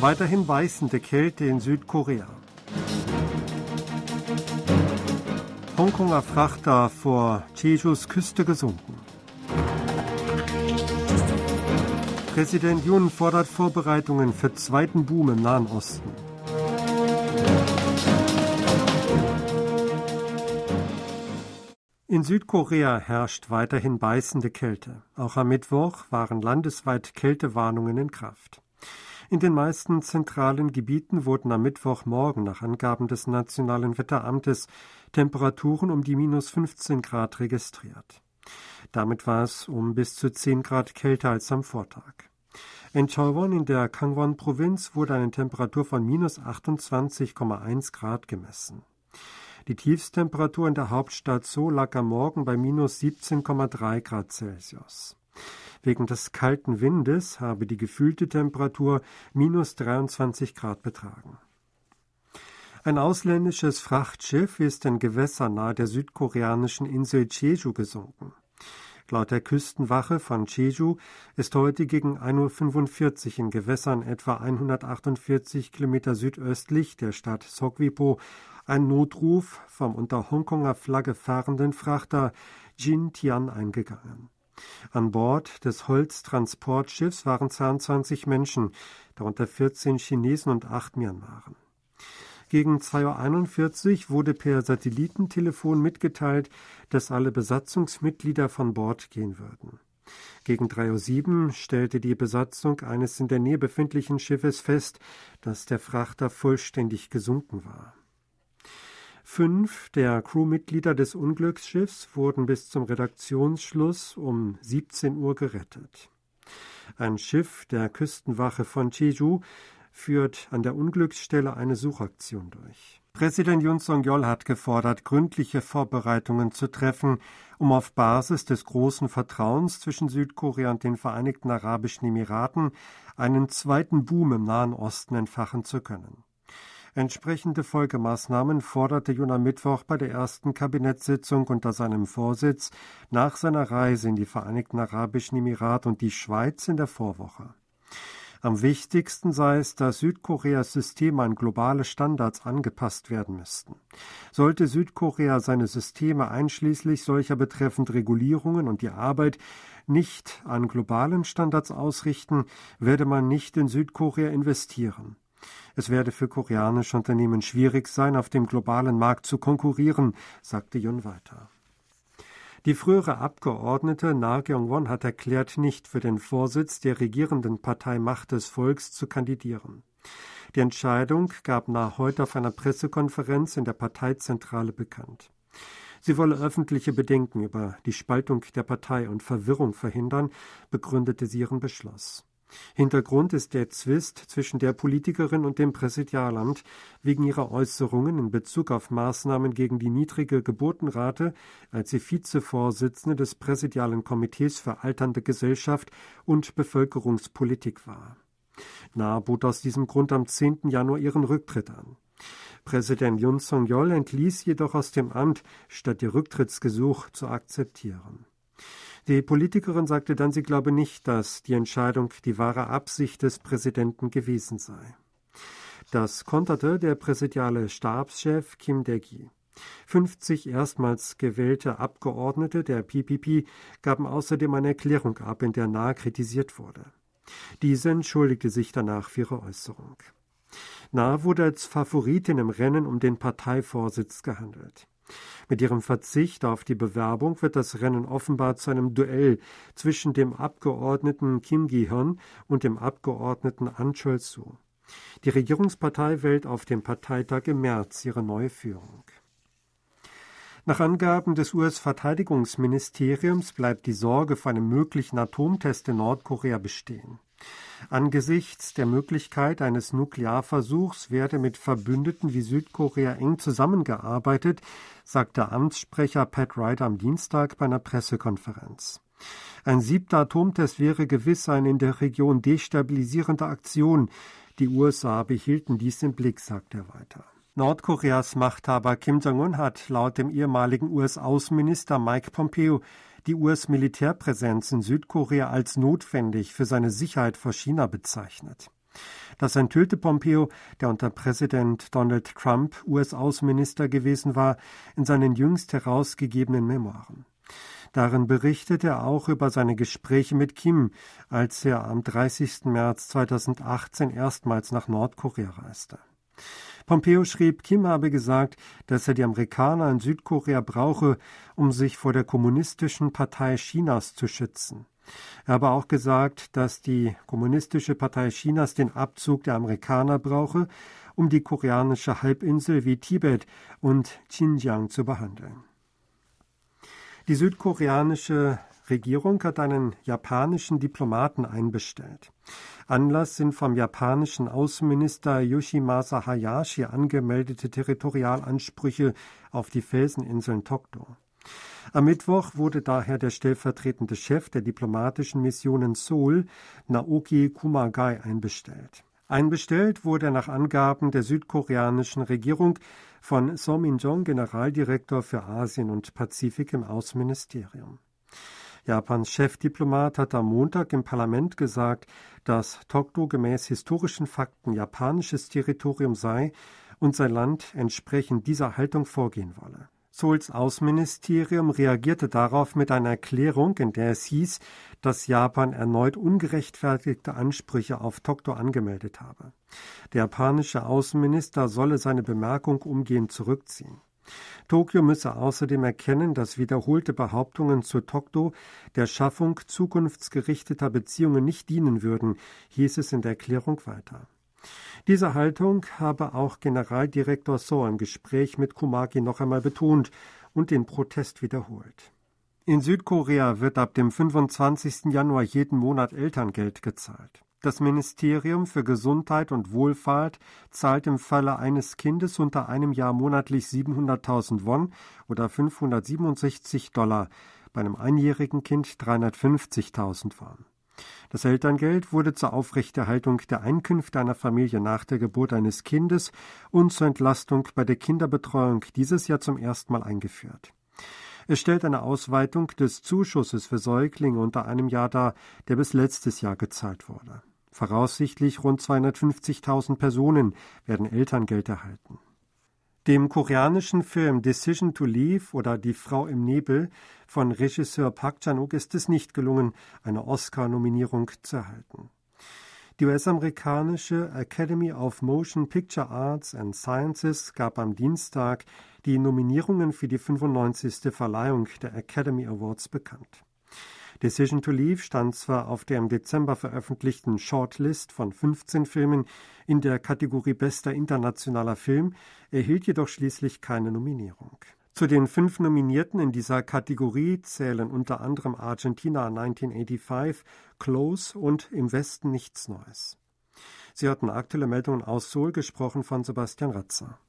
Weiterhin beißende Kälte in Südkorea. Hongkonger Frachter vor Jejus Küste gesunken. Präsident Yun fordert Vorbereitungen für zweiten Boom im Nahen Osten. In Südkorea herrscht weiterhin beißende Kälte. Auch am Mittwoch waren landesweit Kältewarnungen in Kraft. In den meisten zentralen Gebieten wurden am Mittwochmorgen nach Angaben des Nationalen Wetteramtes Temperaturen um die minus 15 Grad registriert. Damit war es um bis zu 10 Grad kälter als am Vortag. In Chowon in der Kangwon-Provinz wurde eine Temperatur von minus 28,1 Grad gemessen. Die Tiefstemperatur in der Hauptstadt Seoul lag am Morgen bei minus 17,3 Grad Celsius. Wegen des kalten Windes habe die gefühlte Temperatur minus 23 Grad betragen. Ein ausländisches Frachtschiff ist in Gewässern nahe der südkoreanischen Insel Jeju gesunken. Laut der Küstenwache von Jeju ist heute gegen 1.45 Uhr in Gewässern etwa 148 Kilometer südöstlich der Stadt Sokwipo ein Notruf vom unter Hongkonger Flagge fahrenden Frachter Jin Tian eingegangen. An Bord des Holztransportschiffs waren 22 Menschen, darunter 14 Chinesen und 8 Myanmaren. Gegen 2.41 Uhr wurde per Satellitentelefon mitgeteilt, dass alle Besatzungsmitglieder von Bord gehen würden. Gegen 3.07 Uhr stellte die Besatzung eines in der Nähe befindlichen Schiffes fest, dass der Frachter vollständig gesunken war. Fünf der Crewmitglieder des Unglücksschiffs wurden bis zum Redaktionsschluss um 17 Uhr gerettet. Ein Schiff der Küstenwache von Jeju führt an der Unglücksstelle eine Suchaktion durch. Präsident Yoon Song-yeol hat gefordert, gründliche Vorbereitungen zu treffen, um auf Basis des großen Vertrauens zwischen Südkorea und den Vereinigten Arabischen Emiraten einen zweiten Boom im Nahen Osten entfachen zu können. Entsprechende Folgemaßnahmen forderte Jun am Mittwoch bei der ersten Kabinettssitzung unter seinem Vorsitz nach seiner Reise in die Vereinigten Arabischen Emirate und die Schweiz in der Vorwoche. Am wichtigsten sei es, dass Südkoreas Systeme an globale Standards angepasst werden müssten. Sollte Südkorea seine Systeme einschließlich solcher betreffend Regulierungen und die Arbeit nicht an globalen Standards ausrichten, werde man nicht in Südkorea investieren. Es werde für koreanische Unternehmen schwierig sein, auf dem globalen Markt zu konkurrieren, sagte Yun weiter. Die frühere Abgeordnete Na Gyong-won hat erklärt, nicht für den Vorsitz der regierenden Partei Macht des Volks zu kandidieren. Die Entscheidung gab Na heute auf einer Pressekonferenz in der Parteizentrale bekannt. Sie wolle öffentliche Bedenken über die Spaltung der Partei und Verwirrung verhindern, begründete sie ihren Beschluss. Hintergrund ist der Zwist zwischen der Politikerin und dem Präsidialamt wegen ihrer Äußerungen in Bezug auf Maßnahmen gegen die niedrige Geburtenrate, als sie Vizevorsitzende des Präsidialen Komitees für alternde Gesellschaft und Bevölkerungspolitik war. Na bot aus diesem Grund am 10. Januar ihren Rücktritt an. Präsident Yun Song-yeol entließ jedoch aus dem Amt, statt ihr Rücktrittsgesuch zu akzeptieren. Die Politikerin sagte dann, sie glaube nicht, dass die Entscheidung die wahre Absicht des Präsidenten gewesen sei. Das konterte der präsidiale Stabschef Kim Dae-gi. 50 erstmals gewählte Abgeordnete der PPP gaben außerdem eine Erklärung ab, in der nahe kritisiert wurde. Diese entschuldigte sich danach für ihre Äußerung. Nahe wurde als Favoritin im Rennen um den Parteivorsitz gehandelt. Mit ihrem Verzicht auf die Bewerbung wird das Rennen offenbar zu einem Duell zwischen dem Abgeordneten Kim Gi-hyun und dem Abgeordneten An Chol-soo. Die Regierungspartei wählt auf dem Parteitag im März ihre neue Führung. Nach Angaben des US-Verteidigungsministeriums bleibt die Sorge vor einem möglichen Atomtest in Nordkorea bestehen. Angesichts der Möglichkeit eines Nuklearversuchs werde mit Verbündeten wie Südkorea eng zusammengearbeitet, sagte Amtssprecher Pat Ryder am Dienstag bei einer Pressekonferenz. Ein siebter Atomtest wäre gewiss eine in der Region destabilisierende Aktion. Die USA behielten dies im Blick, sagte er weiter. Nordkoreas Machthaber Kim Jong-un hat laut dem ehemaligen US-Außenminister Mike Pompeo die US-Militärpräsenz in Südkorea als notwendig für seine Sicherheit vor China bezeichnet. Das enthüllte Pompeo, der unter Präsident Donald Trump US-Außenminister gewesen war, in seinen jüngst herausgegebenen Memoiren. Darin berichtet er auch über seine Gespräche mit Kim, als er am 30. März 2018 erstmals nach Nordkorea reiste. Pompeo schrieb, Kim habe gesagt, dass er die Amerikaner in Südkorea brauche, um sich vor der kommunistischen Partei Chinas zu schützen. Er habe auch gesagt, dass die Kommunistische Partei Chinas den Abzug der Amerikaner brauche, um die koreanische Halbinsel wie Tibet und Xinjiang zu behandeln. Die südkoreanische Regierung hat einen japanischen Diplomaten einbestellt. Anlass sind vom japanischen Außenminister Yoshimasa Hayashi angemeldete Territorialansprüche auf die Felseninseln Tokto. Am Mittwoch wurde daher der stellvertretende Chef der diplomatischen Mission in Seoul, Naoki Kumagai, einbestellt. Einbestellt wurde er nach Angaben der südkoreanischen Regierung von So Min-jong, Generaldirektor für Asien und Pazifik im Außenministerium. Japans Chefdiplomat hat am Montag im Parlament gesagt, dass Tokto gemäß historischen Fakten japanisches Territorium sei und sein Land entsprechend dieser Haltung vorgehen wolle. Seouls Außenministerium reagierte darauf mit einer Erklärung, in der es hieß, dass Japan erneut ungerechtfertigte Ansprüche auf Tokto angemeldet habe. Der japanische Außenminister solle seine Bemerkung umgehend zurückziehen. Tokio müsse außerdem erkennen, dass wiederholte Behauptungen zu Tokto der Schaffung zukunftsgerichteter Beziehungen nicht dienen würden, hieß es in der Erklärung weiter. Diese Haltung habe auch Generaldirektor So im Gespräch mit Kumaki noch einmal betont und den Protest wiederholt. In Südkorea wird ab dem 25. Januar jeden Monat Elterngeld gezahlt. Das Ministerium für Gesundheit und Wohlfahrt zahlt im Falle eines Kindes unter einem Jahr monatlich 700.000 Won oder 567 Dollar, bei einem einjährigen Kind 350.000 Won. Das Elterngeld wurde zur Aufrechterhaltung der Einkünfte einer Familie nach der Geburt eines Kindes und zur Entlastung bei der Kinderbetreuung dieses Jahr zum ersten Mal eingeführt. Es stellt eine Ausweitung des Zuschusses für Säuglinge unter einem Jahr dar, der bis letztes Jahr gezahlt wurde. Voraussichtlich rund 250.000 Personen werden Elterngeld erhalten. Dem koreanischen Film Decision to Leave oder Die Frau im Nebel von Regisseur Park Chan-wook ist es nicht gelungen, eine Oscar-Nominierung zu erhalten. Die US-amerikanische Academy of Motion Picture Arts and Sciences gab am Dienstag die Nominierungen für die 95. Verleihung der Academy Awards bekannt. Decision to Leave stand zwar auf der im Dezember veröffentlichten Shortlist von 15 Filmen in der Kategorie Bester internationaler Film, erhielt jedoch schließlich keine Nominierung. Zu den fünf Nominierten in dieser Kategorie zählen unter anderem Argentina 1985, Close und Im Westen nichts Neues. Sie hatten aktuelle Meldungen aus Seoul, gesprochen von Sebastian Ratzer.